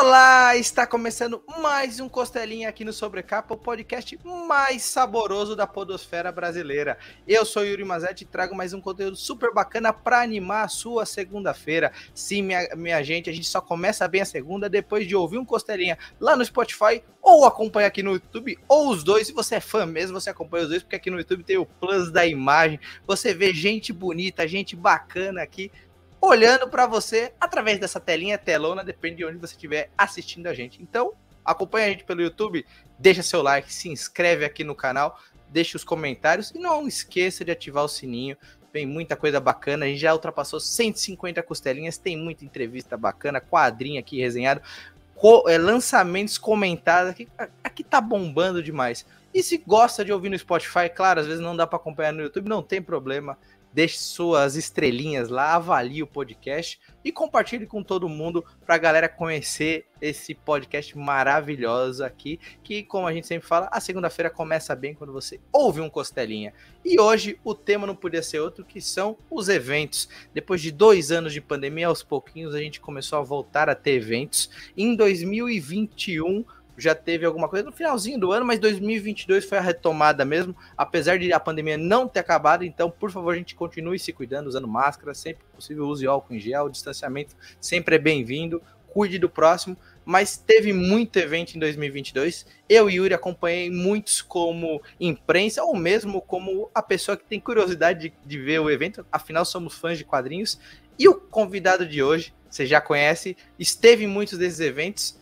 Olá, está começando mais um Costelinha aqui no Sobrecapa, o podcast mais saboroso da podosfera brasileira. Eu sou Yuri Mazetti e trago mais um conteúdo super bacana para animar a sua segunda-feira. Sim, minha, minha gente, a gente só começa bem a segunda depois de ouvir um Costelinha lá no Spotify ou acompanha aqui no YouTube, ou os dois. Se você é fã mesmo, você acompanha os dois, porque aqui no YouTube tem o plus da imagem. Você vê gente bonita, gente bacana aqui olhando para você através dessa telinha telona, depende de onde você estiver assistindo a gente. Então, acompanha a gente pelo YouTube, deixa seu like, se inscreve aqui no canal, deixa os comentários e não esqueça de ativar o sininho. Tem muita coisa bacana, a gente já ultrapassou 150 costelinhas, tem muita entrevista bacana, quadrinho aqui resenhado, co é, lançamentos comentados, aqui, aqui tá bombando demais. E se gosta de ouvir no Spotify, claro, às vezes não dá para acompanhar no YouTube, não tem problema deixe suas estrelinhas lá, avalie o podcast e compartilhe com todo mundo para a galera conhecer esse podcast maravilhoso aqui, que como a gente sempre fala, a segunda-feira começa bem quando você ouve um Costelinha. E hoje o tema não podia ser outro que são os eventos. Depois de dois anos de pandemia, aos pouquinhos a gente começou a voltar a ter eventos. Em 2021 já teve alguma coisa no finalzinho do ano, mas 2022 foi a retomada mesmo, apesar de a pandemia não ter acabado. Então, por favor, a gente continue se cuidando, usando máscara, sempre possível, use álcool em gel, distanciamento sempre é bem-vindo, cuide do próximo. Mas teve muito evento em 2022. Eu e Yuri acompanhei muitos como imprensa, ou mesmo como a pessoa que tem curiosidade de, de ver o evento, afinal, somos fãs de quadrinhos. E o convidado de hoje, você já conhece, esteve em muitos desses eventos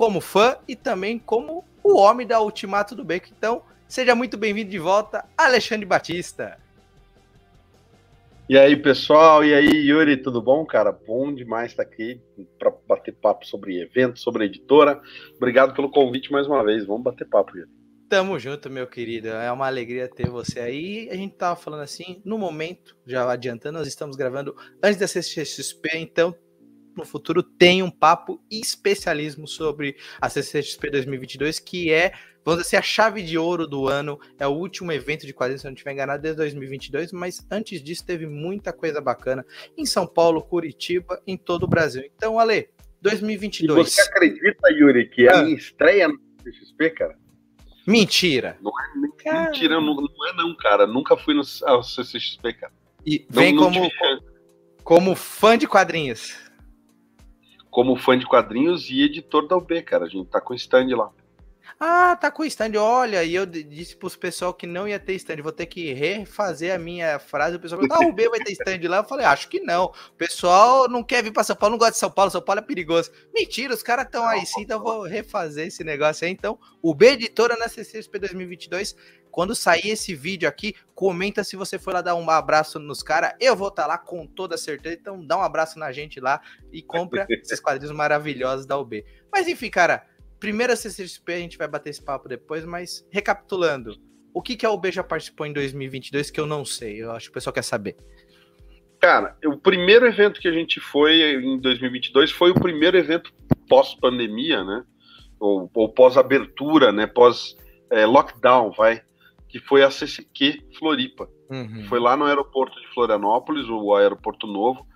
como fã e também como o homem da Ultimato do Beco. Então, seja muito bem-vindo de volta, Alexandre Batista. E aí, pessoal? E aí, Yuri, tudo bom, cara? Bom demais estar aqui para bater papo sobre eventos, sobre editora. Obrigado pelo convite mais uma vez. Vamos bater papo, Yuri. Tamo junto, meu querido. É uma alegria ter você aí. A gente tava falando assim, no momento, já adiantando, nós estamos gravando antes da CCXP, então no futuro tem um papo especialismo sobre a CCXP 2022, que é, vamos dizer assim, a chave de ouro do ano, é o último evento de quadrinhos, se eu não estiver enganado, desde 2022, mas antes disso teve muita coisa bacana em São Paulo, Curitiba, em todo o Brasil. Então, Ale, 2022. E você acredita, Yuri, que é a minha estreia no CCXP, cara? Mentira. Não é mentira, não, não, é não, cara. Nunca fui no ao CCXP, cara. E vem não, como, como fã de quadrinhos como fã de quadrinhos e editor da UB, cara. A gente tá com stand lá. Ah, tá com stand. Olha, e eu disse pros pessoal que não ia ter stand. Vou ter que refazer a minha frase. O pessoal falou, ah, o vai ter stand lá. Eu falei, acho que não. O pessoal não quer vir pra São Paulo, não gosta de São Paulo. São Paulo é perigoso. Mentira, os caras estão aí sim, então eu vou refazer esse negócio aí. Então, o B Editora na CCSP 2022 quando sair esse vídeo aqui, comenta se você foi lá dar um abraço nos caras. Eu vou estar tá lá com toda certeza. Então dá um abraço na gente lá e compra esses quadrinhos maravilhosos da UB. Mas enfim, cara, primeira CCXP a gente vai bater esse papo depois, mas recapitulando, o que, que a UB já participou em 2022 que eu não sei? Eu acho que o pessoal quer saber. Cara, o primeiro evento que a gente foi em 2022 foi o primeiro evento pós-pandemia, né? Ou, ou pós-abertura, né? Pós-lockdown, é, vai que foi a CCQ Floripa. Uhum. Foi lá no aeroporto de Florianópolis, o aeroporto novo.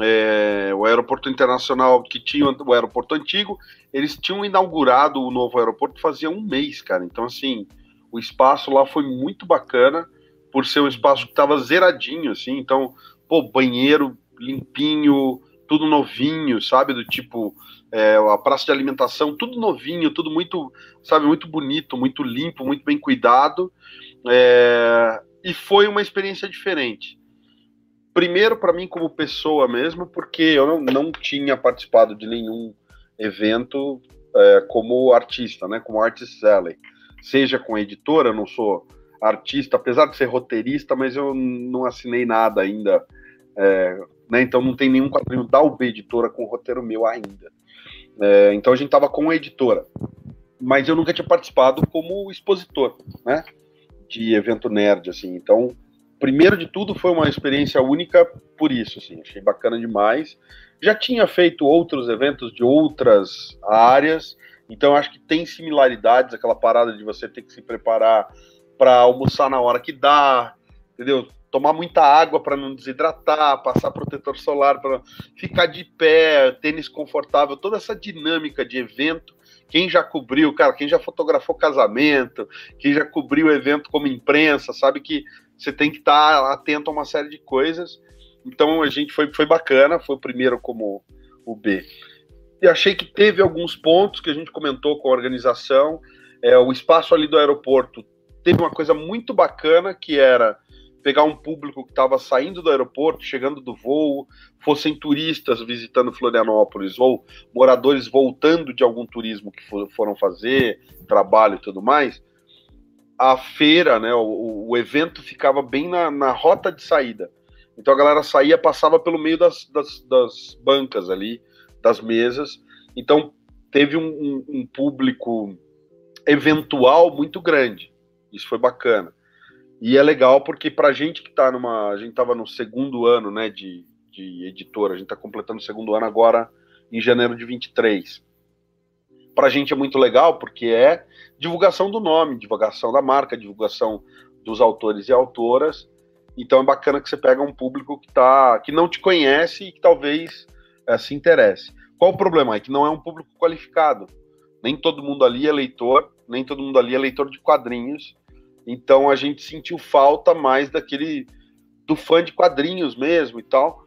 É, o aeroporto internacional que tinha o aeroporto antigo, eles tinham inaugurado o novo aeroporto fazia um mês, cara. Então, assim, o espaço lá foi muito bacana, por ser um espaço que estava zeradinho, assim. Então, pô, banheiro limpinho, tudo novinho, sabe? Do tipo, é, a praça de alimentação, tudo novinho, tudo muito, sabe, muito bonito, muito limpo, muito bem cuidado. É, e foi uma experiência diferente. Primeiro, para mim, como pessoa mesmo, porque eu não, não tinha participado de nenhum evento é, como artista, né, como artist seller. Seja com editora, eu não sou artista, apesar de ser roteirista, mas eu não assinei nada ainda. Né, então não tem nenhum quadrinho da UB Editora com roteiro meu ainda. É, então a gente estava com a editora, mas eu nunca tinha participado como expositor, né? De evento nerd, assim. Então, primeiro de tudo, foi uma experiência única por isso, assim. Achei bacana demais. Já tinha feito outros eventos de outras áreas, então acho que tem similaridades, aquela parada de você ter que se preparar para almoçar na hora que dá, entendeu? Tomar muita água para não desidratar, passar protetor solar para ficar de pé, tênis confortável, toda essa dinâmica de evento. Quem já cobriu, cara, quem já fotografou casamento, quem já cobriu evento como imprensa, sabe que você tem que estar tá atento a uma série de coisas. Então a gente foi, foi bacana, foi o primeiro como o B. E achei que teve alguns pontos que a gente comentou com a organização. É, o espaço ali do aeroporto teve uma coisa muito bacana que era pegar um público que estava saindo do aeroporto, chegando do voo, fossem turistas visitando Florianópolis ou moradores voltando de algum turismo que for, foram fazer, trabalho e tudo mais, a feira, né, o, o evento ficava bem na, na, rota de saída. Então a galera saía, passava pelo meio das, das, das bancas ali, das mesas. Então teve um, um, um público eventual muito grande. Isso foi bacana. E é legal porque para gente que está numa. A gente estava no segundo ano né, de, de editora, a gente está completando o segundo ano agora em janeiro de 23. Para a gente é muito legal porque é divulgação do nome, divulgação da marca, divulgação dos autores e autoras. Então é bacana que você pega um público que, tá, que não te conhece e que talvez é, se interesse. Qual o problema? É que não é um público qualificado. Nem todo mundo ali é leitor, nem todo mundo ali é leitor de quadrinhos. Então a gente sentiu falta mais daquele do fã de quadrinhos mesmo e tal.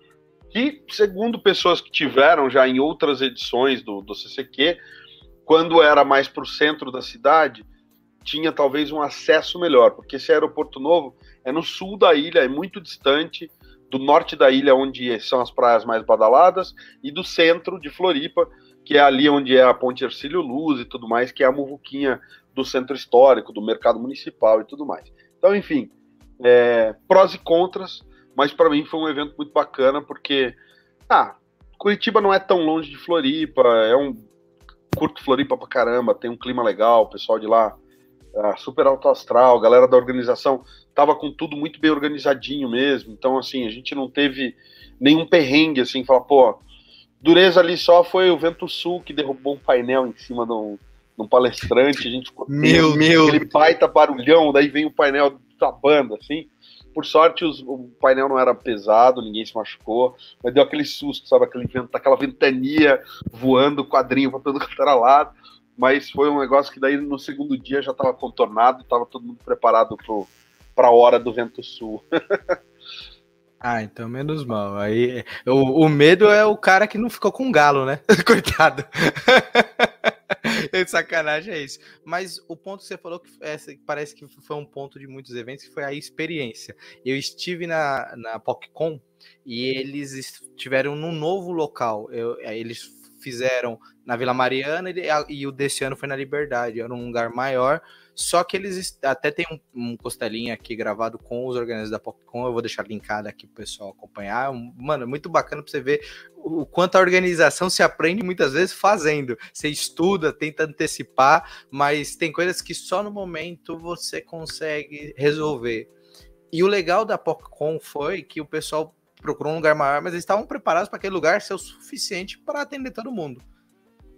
Que, segundo pessoas que tiveram já em outras edições do, do CCQ, quando era mais para o centro da cidade, tinha talvez um acesso melhor, porque esse aeroporto novo é no sul da ilha, é muito distante do norte da ilha, onde são as praias mais badaladas, e do centro de Floripa, que é ali onde é a Ponte Ercílio Luz e tudo mais, que é a muvuquinha do centro histórico, do mercado municipal e tudo mais. Então, enfim, é, prós e contras, mas para mim foi um evento muito bacana porque, ah, Curitiba não é tão longe de Floripa, é um curto Floripa pra caramba, tem um clima legal, o pessoal de lá é, super alto astral, a galera da organização tava com tudo muito bem organizadinho mesmo, então assim, a gente não teve nenhum perrengue assim, falar, pô, dureza ali só foi o vento sul que derrubou um painel em cima de um, num palestrante, a gente ficou meu, meu. aquele baita barulhão, daí vem o painel da banda, assim. Por sorte, os, o painel não era pesado, ninguém se machucou, mas deu aquele susto, sabe? Aquele vento, aquela ventania voando, quadrinho para todo quanto era lado. Mas foi um negócio que daí no segundo dia já estava contornado, estava todo mundo preparado para a hora do vento sul. Ah, então menos mal. Aí o, o medo é o cara que não ficou com galo, né? Coitado. Sacanagem é isso. Mas o ponto que você falou que é, parece que foi um ponto de muitos eventos, que foi a experiência. Eu estive na, na PocCon e eles estiveram num novo local. Eu, eles fizeram na Vila Mariana e, e o desse ano foi na Liberdade. Era um lugar maior só que eles até tem um, um costelinha aqui gravado com os organizadores da PopCon. Eu vou deixar linkado aqui pro pessoal acompanhar. Mano, é muito bacana pra você ver o quanto a organização se aprende muitas vezes fazendo. Você estuda, tenta antecipar, mas tem coisas que só no momento você consegue resolver. E o legal da PopCon foi que o pessoal procurou um lugar maior, mas eles estavam preparados para aquele lugar ser o suficiente para atender todo mundo.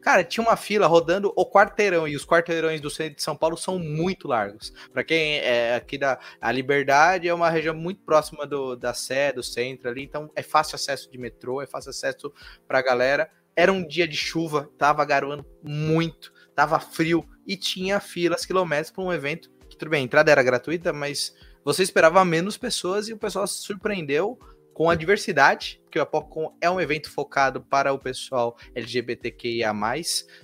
Cara, tinha uma fila rodando o quarteirão, e os quarteirões do centro de São Paulo são muito largos. Para quem é aqui da a Liberdade, é uma região muito próxima do, da Sé, do centro ali, então é fácil acesso de metrô, é fácil acesso para a galera. Era um dia de chuva, tava garoando muito, tava frio e tinha filas quilômetros para um evento que, tudo bem, a entrada era gratuita, mas você esperava menos pessoas e o pessoal se surpreendeu com a diversidade, porque o Apocon é um evento focado para o pessoal LGBTQIA+,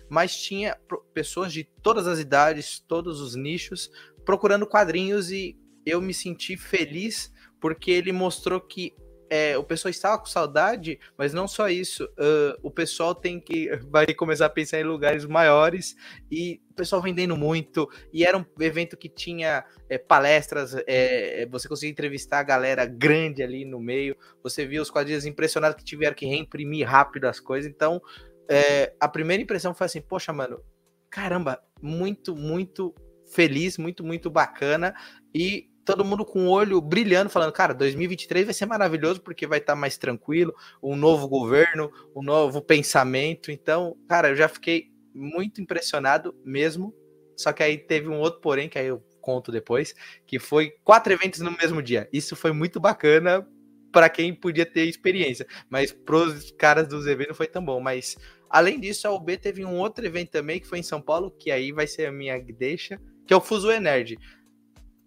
mas tinha pessoas de todas as idades, todos os nichos, procurando quadrinhos e eu me senti feliz porque ele mostrou que é, o pessoal estava com saudade, mas não só isso. Uh, o pessoal tem que vai começar a pensar em lugares maiores e o pessoal vendendo muito. E era um evento que tinha é, palestras, é, você conseguia entrevistar a galera grande ali no meio. Você viu os quadrinhos impressionados que tiveram que reimprimir rápido as coisas. Então, é, a primeira impressão foi assim: poxa, mano, caramba, muito, muito feliz, muito, muito bacana. E todo mundo com o olho brilhando, falando, cara, 2023 vai ser maravilhoso porque vai estar tá mais tranquilo, um novo governo, um novo pensamento. Então, cara, eu já fiquei muito impressionado mesmo. Só que aí teve um outro porém, que aí eu conto depois, que foi quatro eventos no mesmo dia. Isso foi muito bacana para quem podia ter experiência, mas pros caras dos eventos não foi tão bom. Mas além disso, a UB teve um outro evento também que foi em São Paulo, que aí vai ser a minha deixa, que é o Fuso Nerd.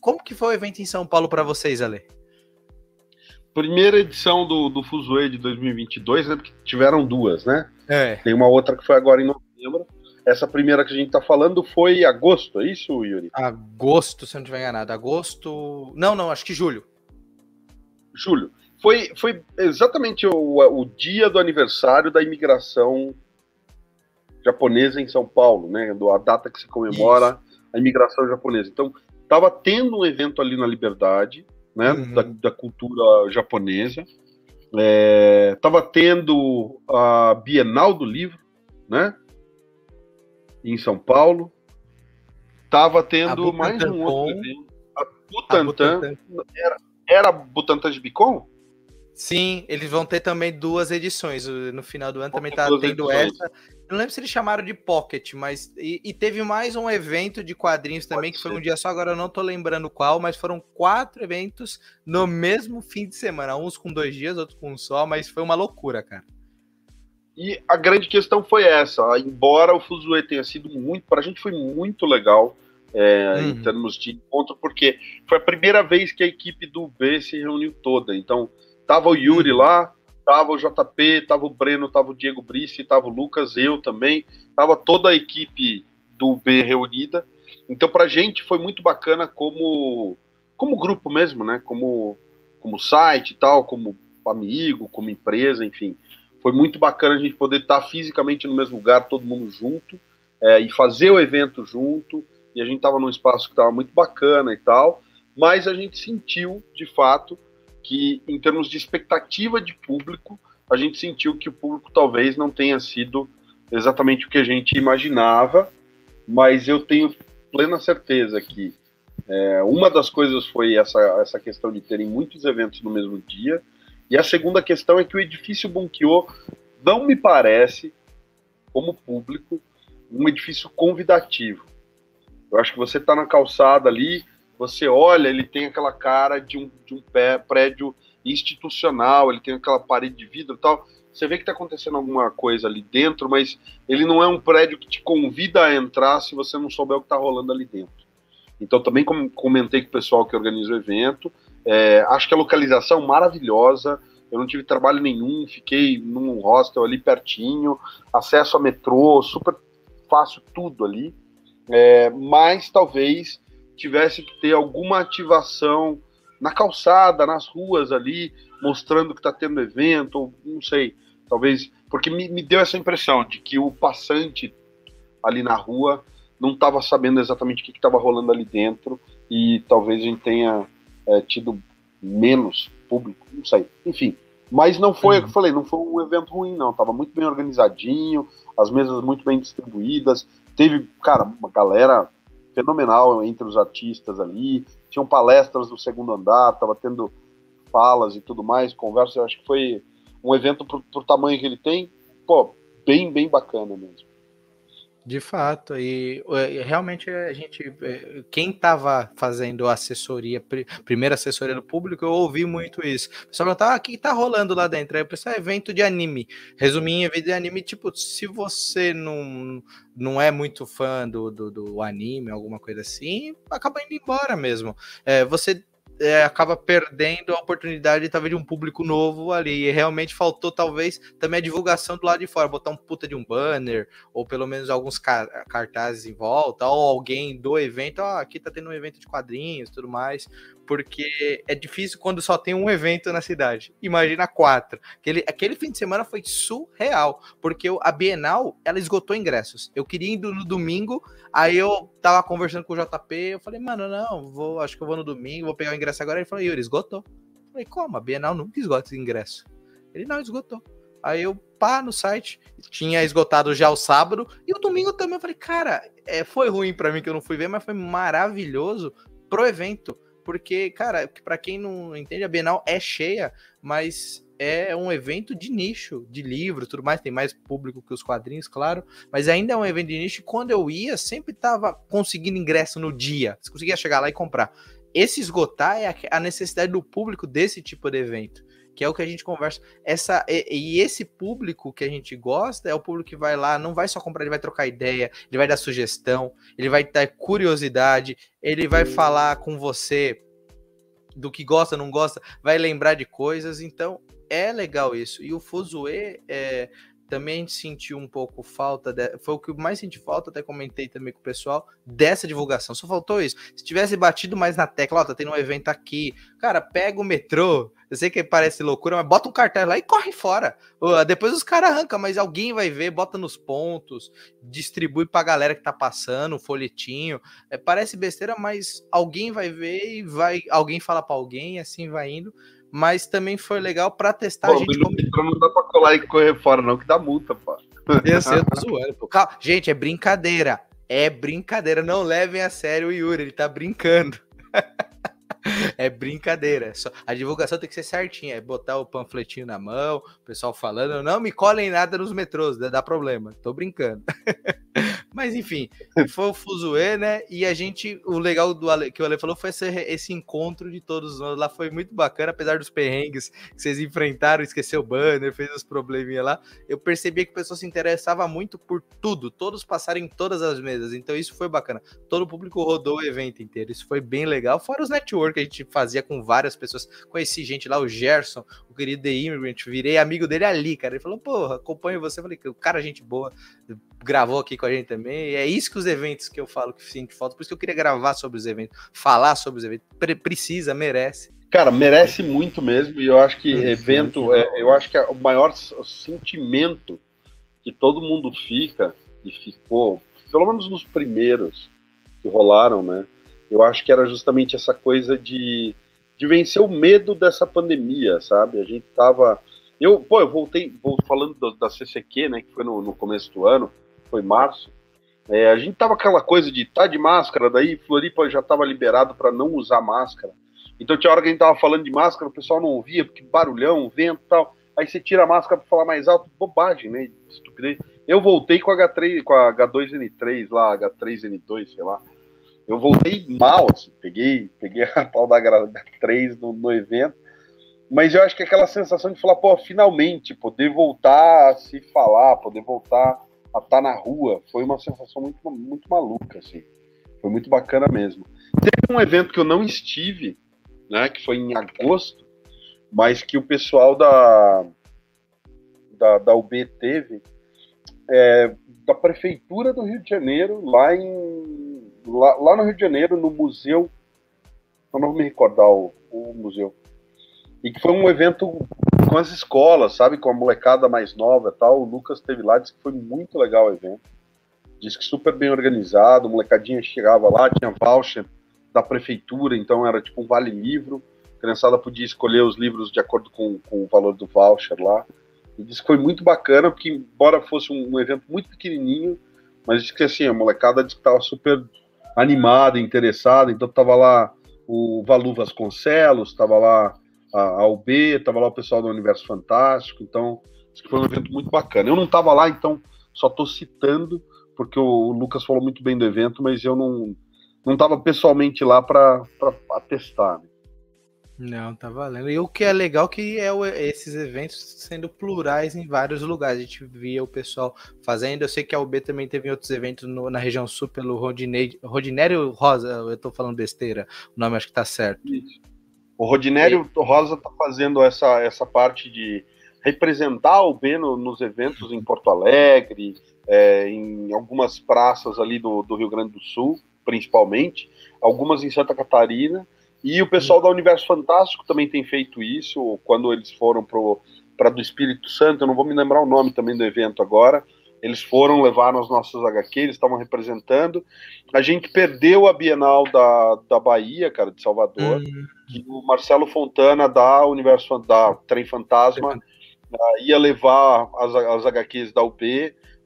Como que foi o evento em São Paulo para vocês, Ale? Primeira edição do, do Fuzue de 2022, né? Porque tiveram duas, né? É. Tem uma outra que foi agora em novembro. Essa primeira que a gente tá falando foi agosto, é isso, Yuri? Agosto, se eu não tiver enganado. Agosto. Não, não, acho que julho. Julho. Foi, foi exatamente o, o dia do aniversário da imigração japonesa em São Paulo, né? A data que se comemora isso. a imigração japonesa. Então, tava tendo um evento ali na Liberdade, né? Uhum. Da, da, cultura japonesa. É, tava tendo a Bienal do Livro, né? Em São Paulo. Tava tendo mais um outro evento. A Butantan. A Butantan. Era, era Butantan de Bicom? Sim, eles vão ter também duas edições. No final do ano também tá tendo essa. Eu não lembro se eles chamaram de Pocket, mas. E, e teve mais um evento de quadrinhos também, Pode que ser. foi um dia só, agora eu não tô lembrando qual, mas foram quatro eventos no mesmo fim de semana. Uns com dois dias, outros com um só, mas foi uma loucura, cara. E a grande questão foi essa. Embora o Fuzue tenha sido muito. Pra gente foi muito legal. É, uhum. Em termos de encontro, porque foi a primeira vez que a equipe do B se reuniu toda. Então, Tava o Yuri uhum. lá, tava o JP, tava o Breno, tava o Diego Brice, tava o Lucas, eu também, tava toda a equipe do B reunida. Então, pra gente foi muito bacana como, como grupo mesmo, né? Como, como site e tal, como amigo, como empresa, enfim. Foi muito bacana a gente poder estar fisicamente no mesmo lugar, todo mundo junto, é, e fazer o evento junto. E a gente estava num espaço que estava muito bacana e tal, mas a gente sentiu, de fato, que, em termos de expectativa de público, a gente sentiu que o público talvez não tenha sido exatamente o que a gente imaginava, mas eu tenho plena certeza que é, uma das coisas foi essa, essa questão de terem muitos eventos no mesmo dia, e a segunda questão é que o edifício Bunkyo não me parece, como público, um edifício convidativo. Eu acho que você está na calçada ali, você olha, ele tem aquela cara de um, de um pé, prédio institucional, ele tem aquela parede de vidro e tal. Você vê que está acontecendo alguma coisa ali dentro, mas ele não é um prédio que te convida a entrar se você não souber o que está rolando ali dentro. Então, também comentei com o pessoal que organiza o evento. É, acho que a localização maravilhosa. Eu não tive trabalho nenhum, fiquei num hostel ali pertinho, acesso a metrô, super fácil tudo ali. É, mas talvez tivesse que ter alguma ativação na calçada, nas ruas ali, mostrando que está tendo evento, ou não sei, talvez, porque me, me deu essa impressão de que o passante ali na rua não estava sabendo exatamente o que estava rolando ali dentro e talvez a gente tenha é, tido menos público, não sei, enfim. Mas não foi, uhum. o que eu falei, não foi um evento ruim, não. Tava muito bem organizadinho, as mesas muito bem distribuídas. Teve, cara, uma galera fenomenal entre os artistas ali. Tinham palestras do segundo andar, estava tendo falas e tudo mais, conversa. Eu acho que foi um evento pro, pro tamanho que ele tem, pô, bem, bem bacana mesmo. De fato, e realmente a gente, é, quem estava fazendo assessoria, primeira assessoria do público, eu ouvi muito isso. O pessoal perguntava, ah, o que tá rolando lá dentro? Aí o pessoal, é evento de anime. Resuminho, evento de anime, tipo, se você não, não é muito fã do, do, do anime, alguma coisa assim, acaba indo embora mesmo. É, você é, acaba perdendo a oportunidade, talvez, de um público novo ali. E realmente faltou, talvez, também a divulgação do lado de fora, botar um puta de um banner, ou pelo menos alguns cartazes em volta, ou alguém do evento, ó, oh, aqui tá tendo um evento de quadrinhos tudo mais porque é difícil quando só tem um evento na cidade. Imagina quatro. Aquele, aquele fim de semana foi surreal, porque a Bienal, ela esgotou ingressos. Eu queria ir no domingo, aí eu tava conversando com o JP, eu falei, mano, não, vou, acho que eu vou no domingo, vou pegar o ingresso agora. Ele falou, Yuri, esgotou. Eu falei, como? A Bienal nunca esgota esse ingresso. Ele, não, esgotou. Aí eu, pá, no site, tinha esgotado já o sábado, e o domingo também, eu falei, cara, é, foi ruim para mim que eu não fui ver, mas foi maravilhoso pro evento porque, cara, para quem não entende, a Bienal é cheia, mas é um evento de nicho, de livro, tudo mais, tem mais público que os quadrinhos, claro, mas ainda é um evento de nicho. Quando eu ia, sempre tava conseguindo ingresso no dia. Você conseguia chegar lá e comprar. Esse esgotar é a necessidade do público desse tipo de evento que é o que a gente conversa. Essa e, e, esse público que a gente gosta é o público que vai lá, não vai só comprar, ele vai trocar ideia, ele vai dar sugestão, ele vai dar curiosidade, ele vai falar com você do que gosta, não gosta, vai lembrar de coisas. Então é legal isso. E o Fuzue é, também a gente sentiu um pouco falta, de, foi o que mais senti falta, até comentei também com o pessoal, dessa divulgação. Só faltou isso. Se tivesse batido mais na tecla, ó, tá tendo um evento aqui, cara, pega o metrô. Eu sei que parece loucura, mas bota um cartaz lá e corre fora. Depois os caras arrancam, mas alguém vai ver, bota nos pontos, distribui pra galera que tá passando, o folhetinho. É, parece besteira, mas alguém vai ver e vai, alguém fala para alguém, assim vai indo mas também foi legal para testar. Pô, a gente como... Não dá pra colar e correr fora, não, que dá multa, pô. Eu sei, eu tô zoando, pô. Calma. Gente, é brincadeira. É brincadeira. Não levem a sério o Yuri, ele tá brincando. é brincadeira. Só, a divulgação tem que ser certinha. É botar o panfletinho na mão, o pessoal falando, não me colhem nada nos metrôs, dá problema. Tô brincando. Mas enfim, foi o Fuzue, né? E a gente, o legal do Ale, que o Ale falou foi esse, esse encontro de todos nós lá. Foi muito bacana, apesar dos perrengues que vocês enfrentaram, esqueceu o banner, fez os probleminha lá. Eu percebi que o pessoal se interessava muito por tudo, todos passaram em todas as mesas. Então isso foi bacana. Todo o público rodou o evento inteiro. Isso foi bem legal. Fora os network que a gente fazia com várias pessoas. Conheci gente lá, o Gerson, querido The Immigrant, virei amigo dele ali, cara. Ele falou, porra, acompanho você. Eu falei, cara, gente boa gravou aqui com a gente também. E é isso que os eventos que eu falo que sinto falta. Por isso que eu queria gravar sobre os eventos, falar sobre os eventos. Pre precisa, merece. Cara, merece muito mesmo. E eu acho que evento, é, eu acho que é o maior sentimento que todo mundo fica e ficou, pelo menos nos primeiros que rolaram, né? Eu acho que era justamente essa coisa de, de vencer o medo dessa pandemia, sabe? A gente tava. Eu, pô, eu voltei, vou falando da, CCQ, né, que foi no, no começo do ano, foi março, é, a gente tava aquela coisa de tá de máscara, daí Floripa já tava liberado para não usar máscara. Então tinha hora que a gente tava falando de máscara, o pessoal não ouvia, porque barulhão, vento e tal. Aí você tira a máscara para falar mais alto, bobagem, né? Estupidez. Eu voltei com a H3, com a H2N3 lá, H3N2, sei lá. Eu voltei mal, assim, peguei, peguei a tal da H3 no, no evento. Mas eu acho que aquela sensação de falar, pô, finalmente, poder voltar a se falar, poder voltar a estar tá na rua, foi uma sensação muito, muito maluca, assim. Foi muito bacana mesmo. Teve um evento que eu não estive, né, que foi em agosto, mas que o pessoal da, da, da UB teve, é, da Prefeitura do Rio de Janeiro, lá, em, lá, lá no Rio de Janeiro, no museu, eu não vou me recordar o, o museu, e que foi um evento com as escolas, sabe? Com a molecada mais nova e tal. O Lucas teve lá, disse que foi muito legal o evento. Disse que super bem organizado, a molecadinha chegava lá, tinha voucher da prefeitura, então era tipo um vale-livro. A criançada podia escolher os livros de acordo com, com o valor do voucher lá. E disse que foi muito bacana, porque embora fosse um, um evento muito pequenininho, mas disse que assim, a molecada estava super animada, interessada, então tava lá o Valu Vasconcelos, tava lá a, a UB, estava lá o pessoal do Universo Fantástico, então que foi um evento muito bacana. Eu não estava lá, então só estou citando, porque o, Lucas falou muito bem do evento, mas eu não não estava pessoalmente lá para atestar. Né? Não, tá valendo. E o que é legal que é esses eventos sendo plurais em vários lugares. A gente via o pessoal fazendo. Eu sei que a UB também teve outros eventos no, na região sul pelo Rodinério Rosa. Eu estou falando besteira. O nome acho que tá certo. Isso. O Rodinério e... Rosa está fazendo essa, essa parte de representar o B no, nos eventos em Porto Alegre, é, em algumas praças ali do, do, Rio Grande do Sul, principalmente, algumas em Santa Catarina, e o pessoal da Universo Fantástico também tem feito isso, quando eles foram para do Espírito Santo, eu não vou me lembrar o nome também do evento agora, eles foram levar nas nossas HQ, eles estavam representando. A gente perdeu a Bienal da, da Bahia, cara, de Salvador. Uhum. o Marcelo Fontana da Universo da Trem Fantasma uh, ia levar as, as HQs da UP,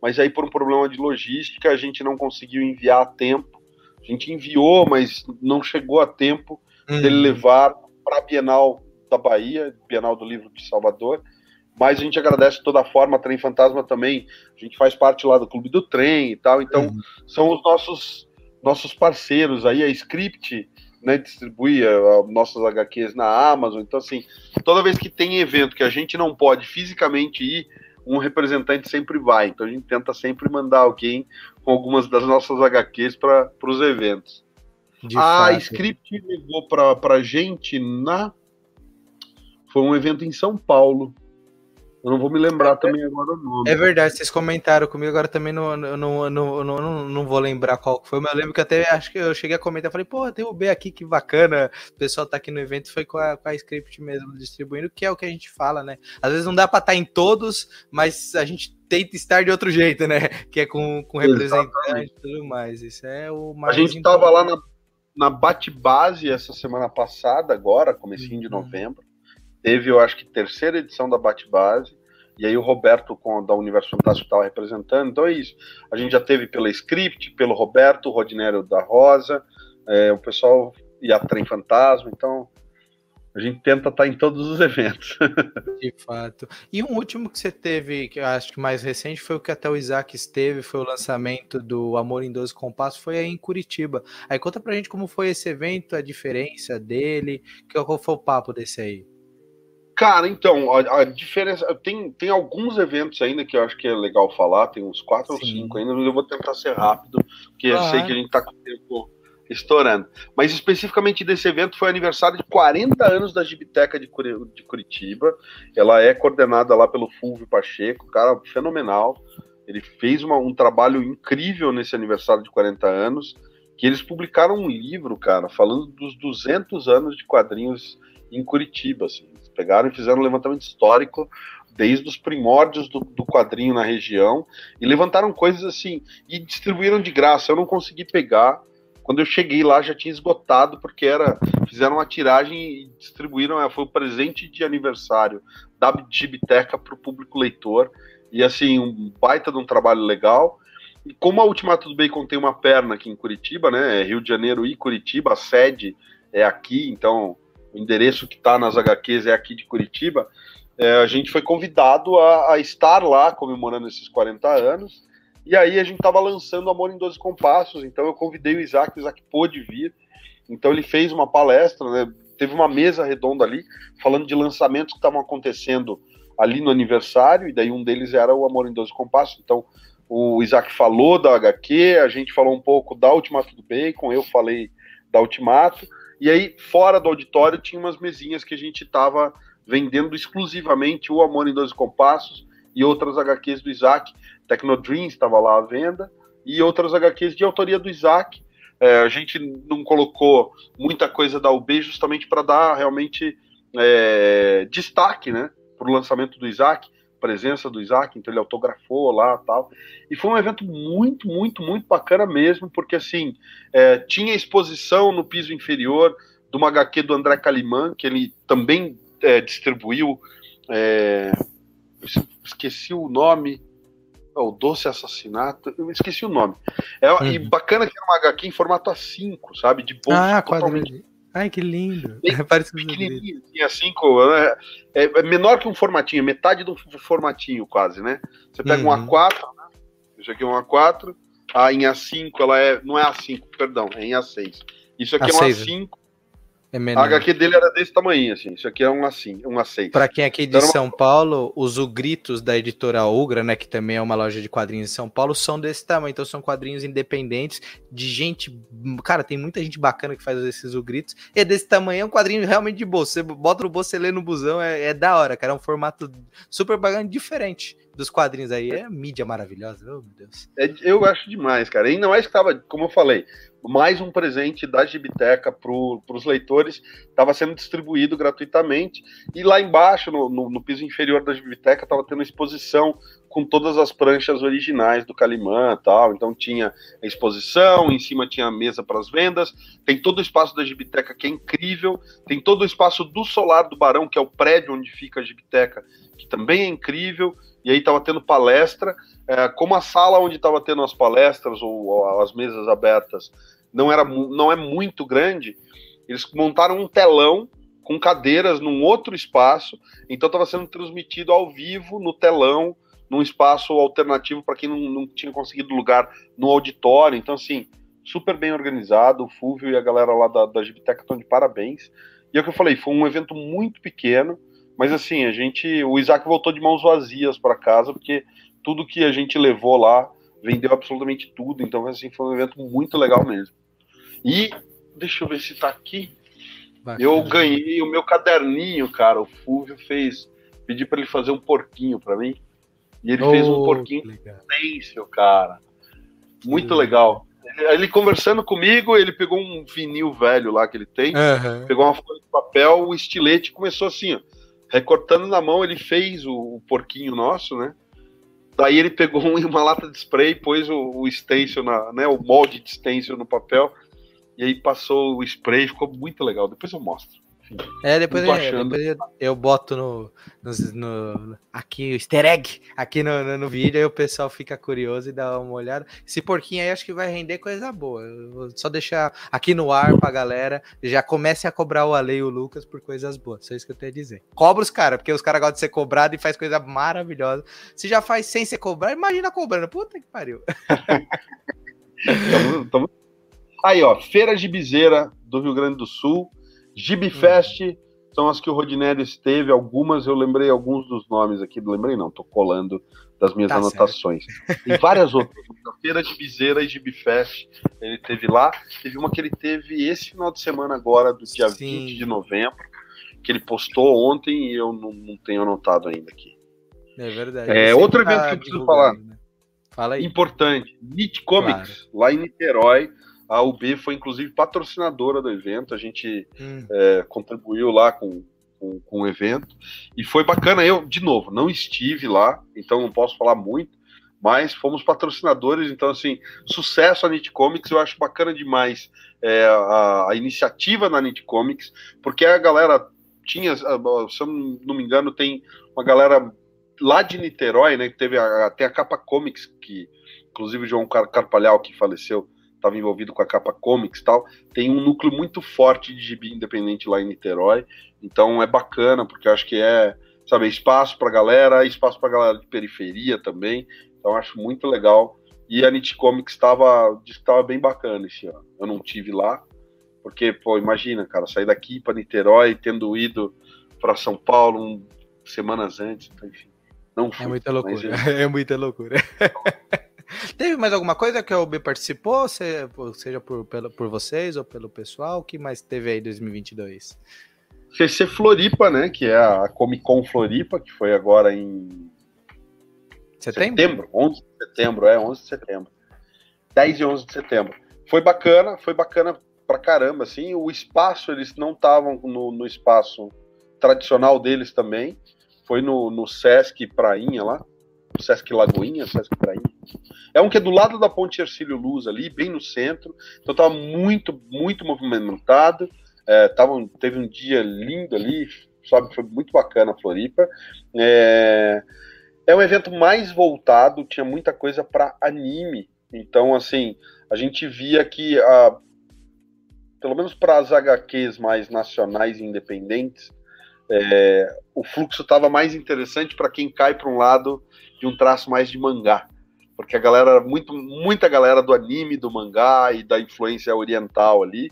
mas aí por um problema de logística a gente não conseguiu enviar a tempo. A gente enviou, mas não chegou a tempo uhum. dele levar para a Bienal da Bahia, Bienal do Livro de Salvador. Mas a gente agradece de toda forma, a Trem Fantasma também. A gente faz parte lá do Clube do Trem e tal. Então, uhum. são os nossos, nossos parceiros aí, a Script, né, distribui a, nossas HQs na Amazon. Então, assim, toda vez que tem evento que a gente não pode fisicamente ir, um representante sempre vai. Então, a gente tenta sempre mandar alguém com algumas das nossas HQs para os eventos. De a fato. Script levou para a gente na. Foi um evento em São Paulo. Eu não vou me lembrar é, também agora o nome. É verdade, vocês comentaram comigo, agora também não, não, não, não, não, vou lembrar qual foi, mas eu lembro que até acho que eu cheguei a comentar, falei, pô, tem o B aqui, que bacana. O pessoal tá aqui no evento, foi com a, com a script mesmo distribuindo, que é o que a gente fala, né? Às vezes não dá para estar tá em todos, mas a gente tenta estar de outro jeito, né? Que é com, com representante e tudo mais. Isso é o mais. A gente estava lá na, na Bate-Base essa semana passada, agora, comecinho uhum. de novembro teve, eu acho que, terceira edição da Bate-Base, e aí o Roberto com, da Universo Fantástico estava representando, então é isso. A gente já teve pela Script, pelo Roberto, o Rodinério da Rosa, é, o pessoal e a Trem Fantasma, então a gente tenta estar tá em todos os eventos. De fato. E um último que você teve, que eu acho que mais recente, foi o que até o Isaac esteve, foi o lançamento do Amor em 12 Compassos, foi aí em Curitiba. Aí conta pra gente como foi esse evento, a diferença dele, qual foi o papo desse aí? Cara, então, a, a, diferença. Tem, tem alguns eventos ainda que eu acho que é legal falar, tem uns quatro Sim. ou cinco ainda, mas eu vou tentar ser rápido, porque ah, eu sei que a gente está com tempo estourando. Mas especificamente desse evento foi aniversário de 40 anos da Gibiteca de, Curitiba. Ela é coordenada lá pelo Fulvio Pacheco, cara fenomenal. Ele fez uma, um trabalho incrível nesse aniversário de 40 anos, que eles publicaram um livro, cara, falando dos 200 anos de quadrinhos em Curitiba, assim pegaram e fizeram um levantamento histórico desde os primórdios do, do, quadrinho na região e levantaram coisas assim e distribuíram de graça. Eu não consegui pegar. Quando eu cheguei lá já tinha esgotado porque era fizeram uma tiragem e distribuíram. É, foi o presente de aniversário da Gibiteca para o público leitor e assim um baita de um trabalho legal. E como a Ultimato do Bacon tem uma perna aqui em Curitiba, né? Rio de Janeiro e Curitiba, a sede é aqui, então o endereço que está nas HQs é aqui de Curitiba, é, a gente foi convidado a, a, estar lá comemorando esses 40 anos, e aí a gente estava lançando Amor em 12 Compassos, então eu convidei o Isaac, o Isaac pôde vir, então ele fez uma palestra, né, teve uma mesa redonda ali, falando de lançamentos que estavam acontecendo ali no aniversário, e daí um deles era o Amor em 12 Compassos, então o Isaac falou da HQ, a gente falou um pouco da Ultimato do Bacon, eu falei da Ultimato, e aí, fora do auditório, tinha umas mesinhas que a gente estava vendendo exclusivamente o Amor em 12 Compassos e outras HQs do Isaac. Tecnodreams estava lá à venda e outras HQs de autoria do Isaac. É, a gente não colocou muita coisa da UB justamente para dar realmente é, destaque né, para o lançamento do Isaac presença do Isaac, então ele autografou lá tal. E foi um evento muito, muito, muito bacana mesmo, porque assim, é, tinha exposição no piso inferior de uma HQ do André Calimã, que ele também é, distribuiu. Esqueci o nome. É o Doce Assassinato, eu esqueci o nome. É, uhum. E bacana que era uma HQ em formato A5, sabe? De bolso ah, totalmente Ai, que lindo. Bem, Parece pequenininho, tinha cinco, né? é, é, menor que um formatinho, metade do formatinho quase, né? Você pega uhum. um A4, né? Isso aqui é um A4, a em A5 ela é, não é A5, perdão, é em A6. Isso aqui A6. é um A5, é menor. A HQ dele era desse tamanho, assim. Isso aqui é um assim, um A6. Para quem é aqui de então, São Paulo, os Ugritos da editora Ugra, né, que também é uma loja de quadrinhos em São Paulo, são desse tamanho. Então são quadrinhos independentes de gente, cara, tem muita gente bacana que faz esses Ugritos. E é desse tamanho, é um quadrinho realmente de bolso. Você bota no bolso, você lê no busão, é, é da hora, cara. É um formato super bacana, diferente dos quadrinhos aí. É mídia maravilhosa, oh, meu Deus. É, eu acho demais, cara. Ainda mais que tava, como eu falei, mais um presente da Gibiteca para os leitores, estava sendo distribuído gratuitamente. E lá embaixo, no, no, no piso inferior da Gibiteca, estava tendo exposição com todas as pranchas originais do Calimã tal. Então tinha a exposição, em cima tinha a mesa para as vendas, tem todo o espaço da Gibiteca que é incrível, tem todo o espaço do Solar do Barão, que é o prédio onde fica a Gibiteca, que também é incrível. E aí estava tendo palestra, é, como a sala onde estava tendo as palestras ou, ou, as mesas abertas não era não é muito grande, eles montaram um telão com cadeiras num outro espaço. Então estava sendo transmitido ao vivo no telão, num espaço alternativo para quem não, não, tinha conseguido lugar no auditório. Então, assim, super bem organizado. O Fúvio e a galera lá da, da Gibiteca estão de parabéns. E é o que eu falei, foi um evento muito pequeno, mas assim, a gente. O Isaac voltou de mãos vazias para casa, porque tudo que a gente levou lá vendeu absolutamente tudo. Então, assim, foi um evento muito legal mesmo. E deixa eu ver se tá aqui. Bacana. Eu ganhei o meu caderninho, cara. O Fúvio fez. Pedi para ele fazer um porquinho para mim. E ele oh, fez um porquinho stencil, cara. Muito legal. Ele, ele, conversando comigo, ele pegou um vinil velho lá que ele tem, uhum. pegou uma folha de papel, o estilete começou assim, ó, recortando na mão, ele fez o, o, porquinho nosso, né? Daí ele pegou uma lata de spray, pôs o, o stencil, na, né, o molde de stencil no papel, e aí passou o spray, ficou muito legal. Depois eu mostro. É, depois, eu, depois eu, eu, boto no, no, no, aqui o easter egg aqui no, no, no, vídeo, aí o pessoal fica curioso e dá uma olhada. Esse porquinho aí acho que vai render coisa boa. vou só deixar aqui no ar pra galera. Já comece a cobrar o Ale e o Lucas por coisas boas. Só isso que eu tenho a dizer. Cobra os caras, porque os caras gostam de ser cobrado e faz coisa maravilhosa. Se já faz sem ser cobrado, imagina cobrando. Puta que pariu. tamo, tamo... Aí, ó, Feira de Bizeira do Rio Grande do Sul Gibifest hum. são as que o Rodinelli esteve, algumas eu lembrei alguns dos nomes aqui, lembrei não, tô colando das minhas tá anotações. Tem várias outras, a Feira de Bizeira e Gibifest, ele teve lá, teve uma que ele teve esse final de semana agora, do dia Sim. 20 de novembro, que ele postou ontem e eu não, não tenho anotado ainda aqui. É verdade. É, outro evento que eu preciso falar, né? Fala aí. importante, Nit Comics, claro. lá em Niterói, a UB foi inclusive patrocinadora do evento, a gente hum. é, contribuiu lá com, com, com, o evento. E foi bacana. Eu, de novo, não estive lá, então não posso falar muito, mas fomos patrocinadores, então assim, sucesso a Nit Comics, eu acho bacana demais é, a, a, iniciativa na Nit Comics, porque a galera tinha, se eu não me engano, tem uma galera lá de Niterói, né, que teve a, até a Capa Comics, que inclusive o João Carpalhal, que faleceu, estava envolvido com a capa comics e tal, tem um núcleo muito forte de gibi independente lá em Niterói. Então é bacana, porque eu acho que é, sabe, espaço para galera, espaço para galera de periferia também. Então acho muito legal. E a Nit Comics estava estava bem bacana esse ano. Eu não tive lá, porque, pô, imagina, cara, sair daqui para Niterói, tendo ido para São Paulo um, semanas antes, então, enfim. Não é fui, é muita loucura. É muita loucura. Teve mais alguma coisa que a UB participou, seja por, por vocês ou pelo pessoal? O que mais teve aí em 2022? CC Floripa, né? Que é a Comic Con Floripa, que foi agora em setembro? setembro 11 de setembro, é, 11 de setembro. 10 e 11 de setembro. Foi bacana, foi bacana pra caramba, assim. O espaço, eles não estavam no, no espaço tradicional deles também. Foi no, no Sesc Prainha lá. Sesc Lagoinha, Sesc Prainha. É um que é do lado da Ponte Ercílio Luz ali, bem no centro. Então estava muito, muito movimentado. É, tava, teve um dia lindo ali, sabe? Foi muito bacana a Floripa. É, é um evento mais voltado, tinha muita coisa para anime. Então, assim, a gente via que, a, pelo menos para as HQs mais nacionais e independentes, é, o fluxo estava mais interessante para quem cai para um lado de um traço mais de mangá. Porque a galera, muito, muita galera do anime, do mangá e da influência oriental ali.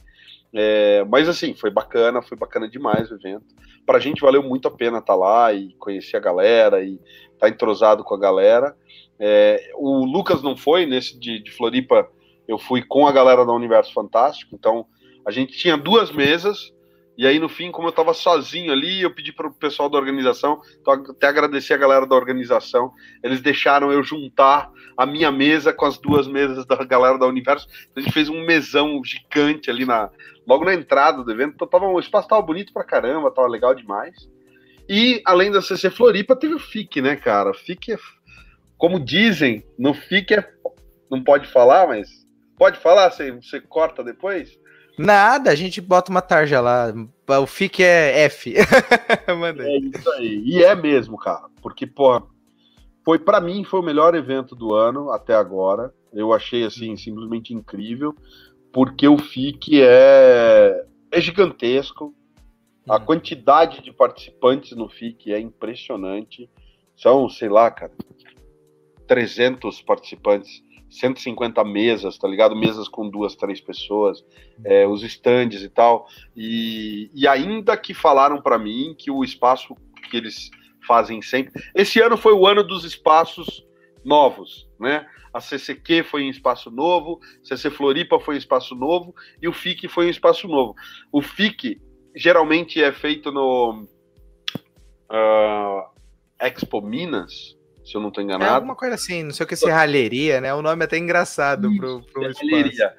É, mas assim, foi bacana, foi bacana demais o evento. Pra gente valeu muito a pena estar tá lá e conhecer a galera e estar tá entrosado com a galera. É, o Lucas não foi, nesse de, de Floripa, eu fui com a galera da Universo Fantástico, então a gente tinha duas mesas, e aí, no fim, como eu estava sozinho ali, eu pedi para o pessoal da organização, até agradecer a galera da organização, eles deixaram eu juntar a minha mesa com as duas mesas da galera da Universo. Então a gente fez um mesão gigante ali na logo na entrada do evento. Então tava, o espaço estava bonito pra caramba, tava legal demais. E além da CC Floripa, teve o FIC, né, cara? FIC é, como dizem, no FIC é, não pode falar, mas pode falar, você, você corta depois? Nada, a gente bota uma tarja lá. O FIC é F. é isso aí. E é mesmo, cara. Porque, pô, foi para mim foi o melhor evento do ano até agora. Eu achei assim simplesmente incrível, porque o FIC é é gigantesco. A hum. quantidade de participantes no FIC é impressionante. São, sei lá, cara, 300 participantes, 150 mesas, tá ligado? Mesas com duas, três pessoas, é, os estandes e tal. E, e ainda que falaram para mim que o espaço que eles fazem sempre. Esse ano foi o ano dos espaços novos, né? A CCQ foi um espaço novo, CC Floripa foi um espaço novo e o FIC foi um espaço novo. O FIC geralmente é feito no uh, Expo Minas, se eu não estou enganado. É alguma coisa assim, não sei o que, serralheria, né? O nome é até engraçado para pro, serralheria.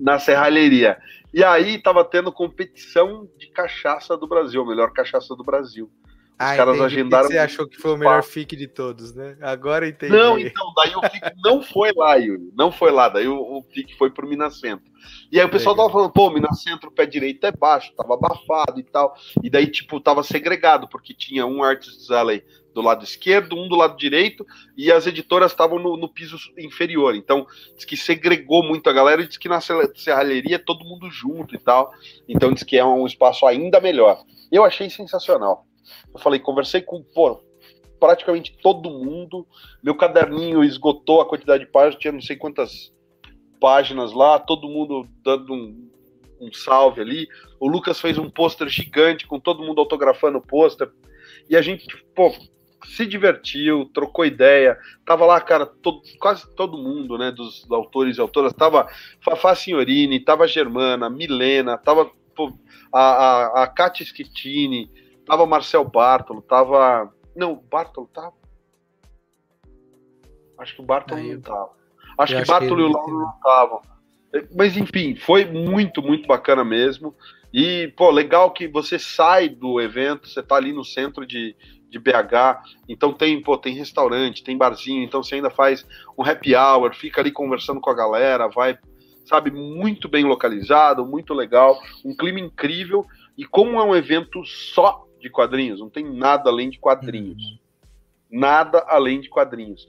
Na serralheria. E aí tava tendo competição de cachaça do Brasil, melhor cachaça do Brasil. Os ah, caras entendi. agendaram. Você achou que foi o melhor FIC de todos, né? Agora entendi. Não, então, daí o FIC não foi lá, Yuri. Não foi lá. Daí o, o FIC foi pro Minas Centro. E aí o pessoal Legal. tava falando, pô, Minas Centro, pé direito é baixo, tava abafado e tal. E daí, tipo, tava segregado, porque tinha um Artist Alley do lado esquerdo, um do lado direito, e as editoras estavam no, no, piso inferior. Então, diz que segregou muito a galera e diz que na serralheria todo mundo junto e tal. Então, diz que é um espaço ainda melhor. Eu achei sensacional. Eu falei, conversei com pô, praticamente todo mundo. Meu caderninho esgotou a quantidade de páginas, tinha não sei quantas páginas lá, todo mundo dando um, um salve ali. O Lucas fez um pôster gigante com todo mundo autografando o pôster. E a gente, pô, se divertiu, trocou ideia. Tava lá, cara, todo, quase todo mundo, né, dos autores e autoras. Tava Fafá Signorini, tava Germana, Milena, tava a, a, a Katia Schettini, Tava Marcel Bartolo, tava. Não, Bartolo tava. Acho que o Bartolo Aí, não tava. Acho que acho Bartolo que e o Lauro não estavam. Mas enfim, foi muito, muito bacana mesmo. E, pô, legal que você sai do evento, você tá ali no centro de, de BH, então tem, pô, tem restaurante, tem barzinho, então você ainda faz um happy hour, fica ali conversando com a galera, vai, sabe, muito bem localizado, muito legal, um clima incrível. E como é um evento só de quadrinhos, não tem nada além de quadrinhos. Uhum. Nada além de quadrinhos.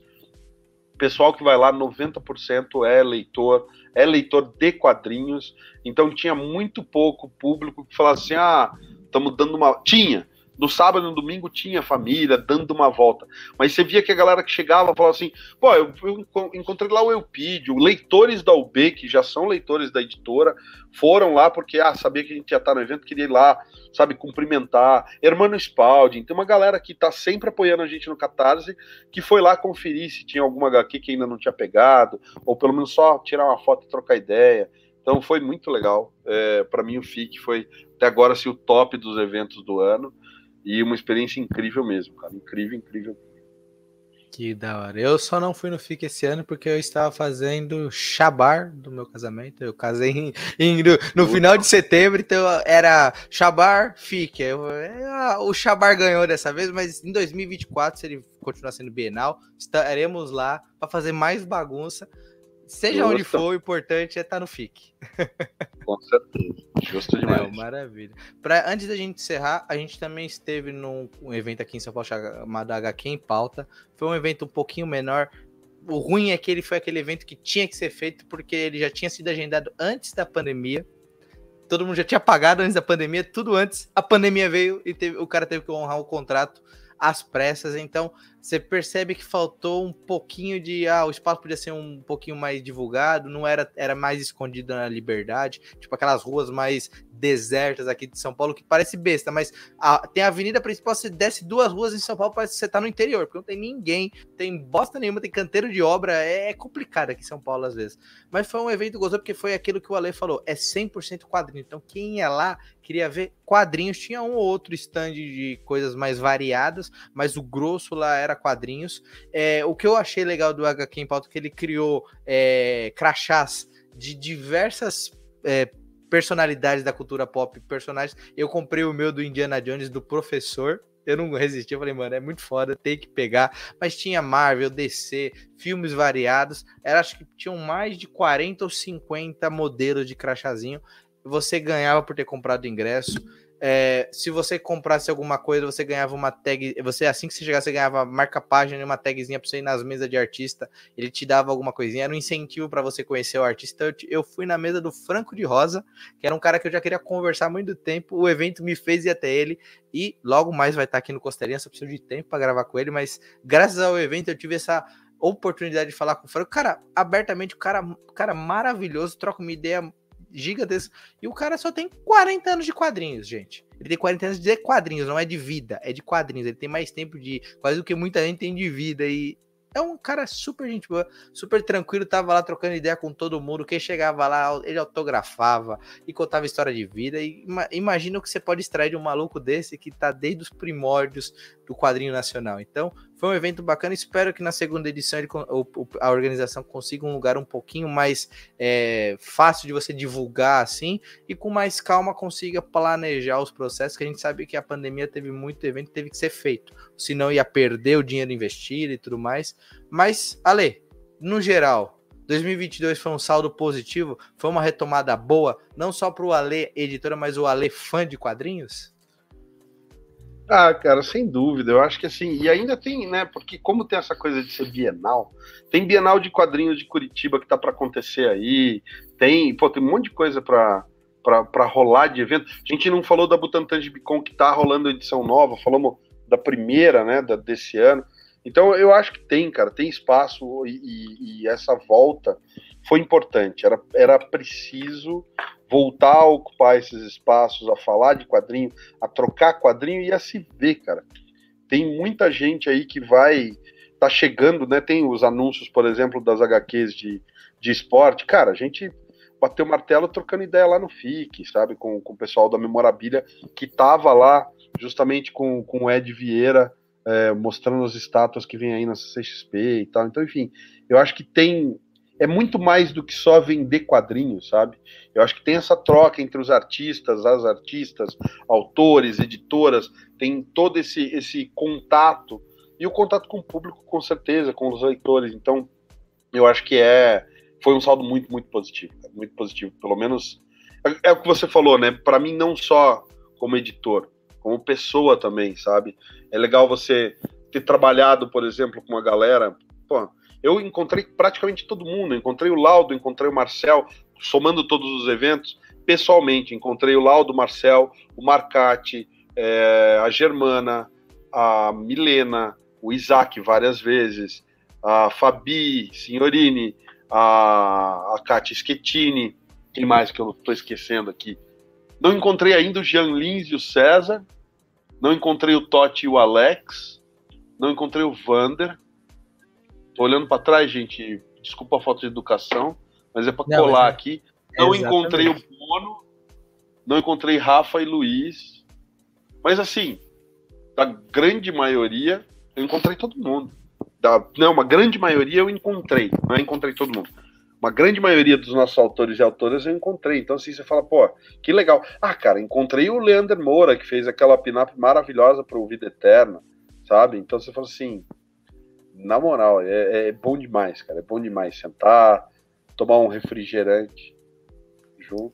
O pessoal que vai lá, 90% é leitor, é leitor de quadrinhos, então tinha muito pouco público que falava assim: ah, estamos dando uma. Tinha, no sábado e no domingo tinha família dando uma volta. Mas você via que a galera que chegava falava assim: pô, eu, eu encontrei lá o Eupídio, leitores da UB, que já são leitores da editora, foram lá porque ah, sabia que a gente ia estar no evento, queria ir lá, sabe, cumprimentar. Hermano Spalding, tem uma galera que está sempre apoiando a gente no Catarse, que foi lá conferir se tinha alguma HQ que ainda não tinha pegado, ou pelo menos só tirar uma foto e trocar ideia. Então foi muito legal. É, para mim, o FIC foi até agora assim, o top dos eventos do ano. E uma experiência incrível mesmo, cara. Incrível, incrível. Que da hora. Eu só não fui no FIC esse ano porque eu estava fazendo chabar do meu casamento. Eu casei em, em, no, no final de setembro, então era chabar, FIC. Eu, é, o chabar ganhou dessa vez, mas em 2024, se ele continuar sendo bienal, estaremos lá para fazer mais bagunça. Seja Justo. onde for, o importante é estar tá no FIC. Com certeza. Justo demais. Não, maravilha. Pra, antes da gente encerrar, a gente também esteve num um evento aqui em São Paulo chamado HQ em Pauta. Foi um evento um pouquinho menor. O ruim é que ele foi aquele evento que tinha que ser feito porque ele já tinha sido agendado antes da pandemia. Todo mundo já tinha pagado antes da pandemia, tudo antes. A pandemia veio e teve, o cara teve que honrar o contrato às pressas. Então, você percebe que faltou um pouquinho de. Ah, o espaço podia ser um pouquinho mais divulgado, não era, era mais escondido na liberdade, tipo aquelas ruas mais desertas aqui de São Paulo, que parece besta, mas a, tem a avenida principal, você desce duas ruas em São Paulo, parece que você tá no interior, porque não tem ninguém, tem bosta nenhuma, tem canteiro de obra, é, é complicado aqui em São Paulo às vezes. Mas foi um evento gostoso, porque foi aquilo que o Ale falou, é 100% quadrinho, então quem ia lá queria ver quadrinhos, tinha um ou outro stand de coisas mais variadas, mas o grosso lá era quadrinhos. É, o que eu achei legal do HQ em pauta é que ele criou é, crachás de diversas é, personalidades da cultura pop, personagens. Eu comprei o meu do Indiana Jones, do professor. Eu não resisti, eu falei, mano, é muito foda, tem que pegar. Mas tinha Marvel, DC, filmes variados. Era, acho que tinham mais de 40 ou 50 modelos de crachazinho. Você ganhava por ter comprado ingresso. É, se você comprasse alguma coisa, você ganhava uma tag. Você, assim que você chegasse, você ganhava marca página e uma tagzinha pra você ir nas mesas de artista. Ele te dava alguma coisinha, era um incentivo para você conhecer o artista. Eu, eu, fui na mesa do Franco de Rosa, que era um cara que eu já queria conversar há muito tempo. O evento me fez ir até ele. E logo mais vai estar aqui no Costelinha, só preciso de tempo para gravar com ele. Mas graças ao evento eu tive essa oportunidade de falar com o Franco. Cara, abertamente, o cara, cara maravilhoso, troca uma ideia gigantesca. E o cara só tem 40 anos de quadrinhos, gente. Ele tem 40 anos de quadrinhos, não é de vida, é de quadrinhos. Ele tem mais tempo de. quase do que muita gente tem de vida. E é um cara super gente boa, super tranquilo, tava lá trocando ideia com todo mundo. Quem chegava lá, ele autografava e contava história de vida. E imagina o que você pode extrair de um maluco desse que tá desde os primórdios do quadrinho nacional. Então, foi um evento bacana. Espero que na segunda edição ele, a organização consiga um lugar um pouquinho mais é, fácil de você divulgar assim e com mais calma consiga planejar os processos. Que a gente sabe que a pandemia teve muito evento, teve que ser feito, senão ia perder o dinheiro investido e tudo mais. Mas, Ale, no geral, 2022 foi um saldo positivo, foi uma retomada boa, não só para o Ale editora, mas o Ale fã de quadrinhos. Ah, cara, sem dúvida. Eu acho que assim, e ainda tem, né? Porque como tem essa coisa de ser bienal, tem Bienal de Quadrinhos de Curitiba que tá para acontecer aí, tem, pô, tem um monte de coisa para para rolar de evento. A gente não falou da Butantan de Bicon que tá rolando edição nova, falamos da primeira, né, da, desse ano. Então eu acho que tem, cara, tem espaço e, e, e essa volta foi importante. Era, era preciso voltar a ocupar esses espaços, a falar de quadrinho, a trocar quadrinho e a se ver, cara. Tem muita gente aí que vai tá chegando, né? Tem os anúncios, por exemplo, das HQs de, de esporte. Cara, a gente bateu martelo trocando ideia lá no FIC, sabe? Com, com o pessoal da Memorabilia que tava lá justamente com, com o Ed Vieira é, mostrando as estátuas que vem aí na CXP e tal. Então, enfim, eu acho que tem é muito mais do que só vender quadrinhos, sabe? Eu acho que tem essa troca entre os artistas, as artistas, autores, editoras, tem todo esse, esse contato e o contato com o público, com certeza, com os leitores. Então, eu acho que é foi um saldo muito, muito positivo, muito positivo. Pelo menos é, é o que você falou, né? Para mim, não só como editor, como pessoa também, sabe? É legal você ter trabalhado, por exemplo, com uma galera. Pô, eu encontrei praticamente todo mundo, encontrei o Laudo, encontrei o Marcel, somando todos os eventos, pessoalmente, encontrei o Laudo, o Marcel, o Marcati, é, a Germana, a Milena, o Isaac várias vezes, a Fabi Signorini, a, a Katia Schettini, quem mais que eu estou esquecendo aqui? Não encontrei ainda o Jean Lins e o César, não encontrei o Totti e o Alex, não encontrei o Vander, Tô olhando para trás, gente. Desculpa a falta de educação, mas é para colar mas... É. aqui. Não encontrei o Bono, não encontrei Rafa e Luiz. Mas assim, da grande maioria, eu encontrei todo mundo. Da, não, uma grande maioria eu encontrei, não é encontrei todo mundo. Uma grande maioria dos nossos autores e autoras eu encontrei. Então, assim, você fala, pô, que legal. Ah, cara, encontrei o Leander Moura, que fez aquela pin-up maravilhosa para o Vida Eterna, sabe? Então você fala assim, na moral, é, é, bom demais, cara. É bom demais sentar, tomar um refrigerante junto.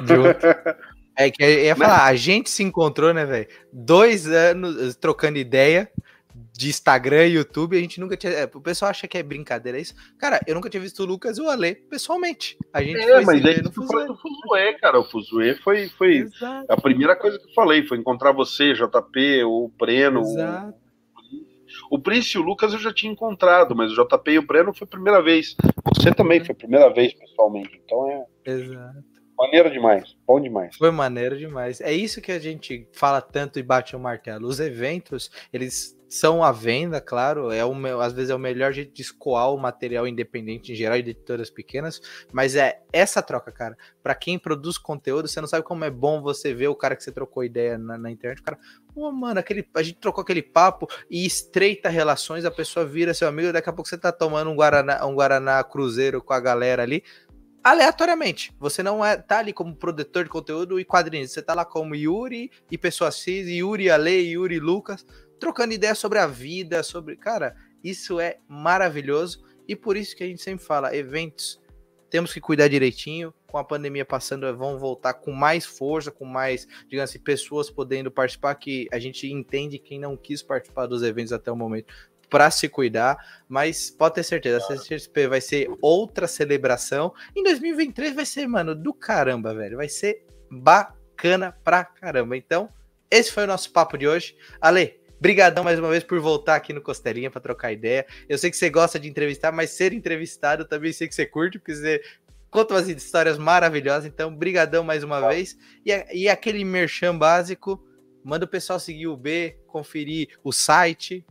Junto. É que eu ia né? falar, a gente se encontrou, né, velho? Dois anos eh, trocando ideia de Instagram e YouTube, a gente nunca tinha. É, o pessoal acha que é brincadeira, é isso? Cara, eu nunca tinha visto o Lucas e o Ale pessoalmente. A gente é, mas aí no Fuzuê. no Fuzuê, cara. O Fuzuê foi, foi a primeira coisa que eu falei, foi encontrar você, JP, o Breno, Exato. O Prince e o Lucas eu já tinha encontrado, mas o JP e o Breno foi a primeira vez. Você também foi a primeira vez, pessoalmente. Então é. Exato. Maneiro demais, bom demais. Foi maneiro demais. É isso que a gente fala tanto e bate o martelo. Os eventos, eles são à venda, claro, é o, às vezes é o melhor jeito de escoar o material independente em geral, editoras pequenas, mas é essa troca, cara. Para quem produz conteúdo, você não sabe como é bom você ver o cara que você trocou ideia na, na internet, o cara, oh, mano, aquele, a gente trocou aquele papo e estreita relações, a pessoa vira seu amigo, daqui a pouco você tá tomando um Guaraná, um Guaraná Cruzeiro com a galera ali, aleatoriamente. Você não é tá ali como produtor de conteúdo e quadrinhos. Você tá lá como Yuri e pessoa X, Yuri Ale, Yuri Lucas trocando ideia sobre a vida, sobre. Cara, isso é maravilhoso e por isso que a gente sempre fala: eventos, temos que cuidar direitinho, com a pandemia passando, vão voltar com mais força, com mais, digamos assim, pessoas podendo participar, que a gente entende quem não quis participar dos eventos até o momento para se cuidar, mas pode ter certeza, a CCXP vai ser outra celebração. Em 2023 vai ser, mano, do caramba, velho. Vai ser bacana pra caramba. Então, esse foi o nosso papo de hoje. Ale, brigadão mais uma vez por voltar aqui no Costelinha para trocar ideia. Eu sei que você gosta de entrevistar, mas ser entrevistado também sei que você curte, porque você conta umas histórias maravilhosas. Então, brigadão mais uma vez. E, e aquele merchan básico, manda o pessoal seguir o B, conferir o site,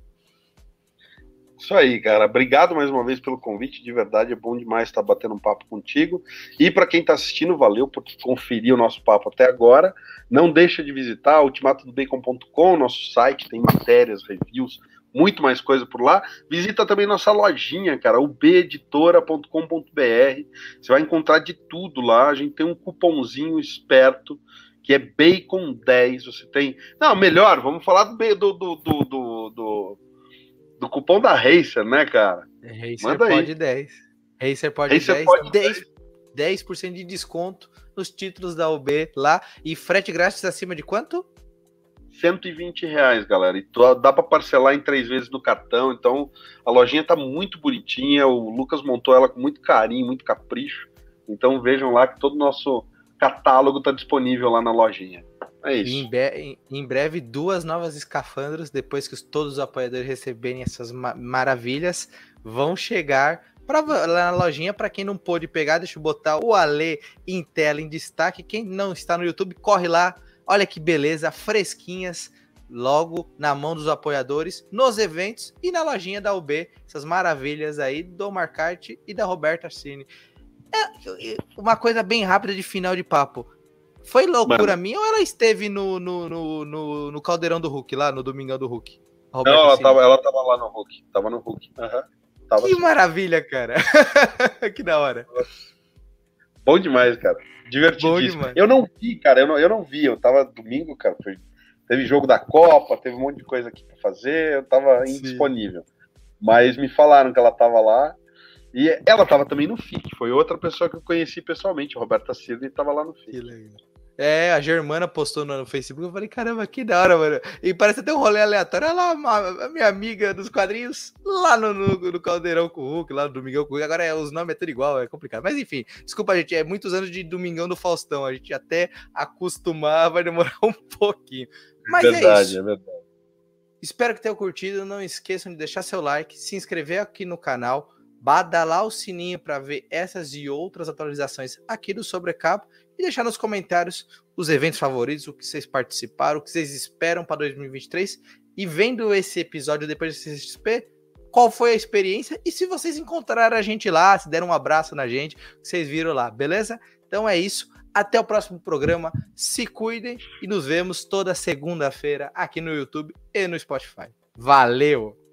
isso aí, cara. Obrigado mais uma vez pelo convite. De verdade, é bom demais estar batendo um papo contigo. E para quem está assistindo, valeu por conferir o nosso papo até agora. Não deixa de visitar ultimatodobacon.com, nosso site, tem matérias, reviews, muito mais coisa por lá. Visita também nossa lojinha, cara, ubeditora.com.br. Você vai encontrar de tudo lá. A gente tem um cupomzinho esperto que é Bacon 10. Você tem. Não, melhor, vamos falar do, do, do, do, do cupom da Racer, né, cara? Racer Manda pode aí. 10. Racer pode Racer 10, pode 10, 10, 10% de desconto nos títulos da UB lá e frete grátis acima de quanto? 120 reais, galera. E dá para parcelar em três vezes no cartão. Então a lojinha tá muito bonitinha. O Lucas montou ela com muito carinho, muito capricho. Então vejam lá que todo o nosso catálogo tá disponível lá na lojinha. É isso. Em, em, breve, duas novas escafandros, depois que todos os apoiadores receberem essas ma maravilhas, vão chegar pra, lá na lojinha. Para quem não pôde pegar, deixa eu botar o Ale em tela em destaque. Quem não está no YouTube, corre lá. Olha que beleza, fresquinhas, logo na mão dos apoiadores, nos eventos e na lojinha da UB. Essas maravilhas aí do Marcarte e da Roberta Cine. É uma coisa bem rápida de final de papo. Foi loucura Mano. minha ou ela esteve no, no, no, no, no caldeirão do Hulk, lá no Domingão do Hulk? Não, ela tava, ela tava lá no Hulk. Tava no Hulk. Uhum. Tava que assim. maravilha, cara. que da hora. Bom demais, cara. Divertidíssimo. Eu não vi, cara. Eu não, eu não vi. Eu tava domingo, cara. Foi, teve jogo da Copa, teve um monte de coisa aqui pra fazer. Eu tava Sim. indisponível. Mas me falaram que ela tava lá. E ela tava também no FIC. Foi outra pessoa que eu conheci pessoalmente. Roberta Silva e tava lá no FIC. Que legal. É, a Germana postou no, Facebook, eu falei, caramba, que da hora, mano. E parece até um rolê aleatório. Olha lá, a minha amiga dos quadrinhos, lá no, no, no Caldeirão com o Hulk, lá no Domingão com o Hulk. Agora é, os nomes é tudo igual, é complicado. Mas enfim, desculpa, gente, é muitos anos de Domingão do Faustão. A gente até acostumar vai demorar um pouquinho. Mas é verdade, é isso. É verdade. Espero que tenham curtido. Não esqueçam de deixar seu like, se inscrever aqui no canal, badalar o sininho para ver essas e outras atualizações aqui do Sobrecapo e deixar nos comentários os eventos favoritos, o que vocês participaram, o que vocês esperam para 2023 e vendo esse episódio depois do CXP, qual foi a experiência e se vocês encontraram a gente lá, se deram um abraço na gente, vocês viram lá, beleza? Então é isso. Até o próximo programa. Se cuidem e nos vemos toda segunda-feira aqui no YouTube e no Spotify. Valeu!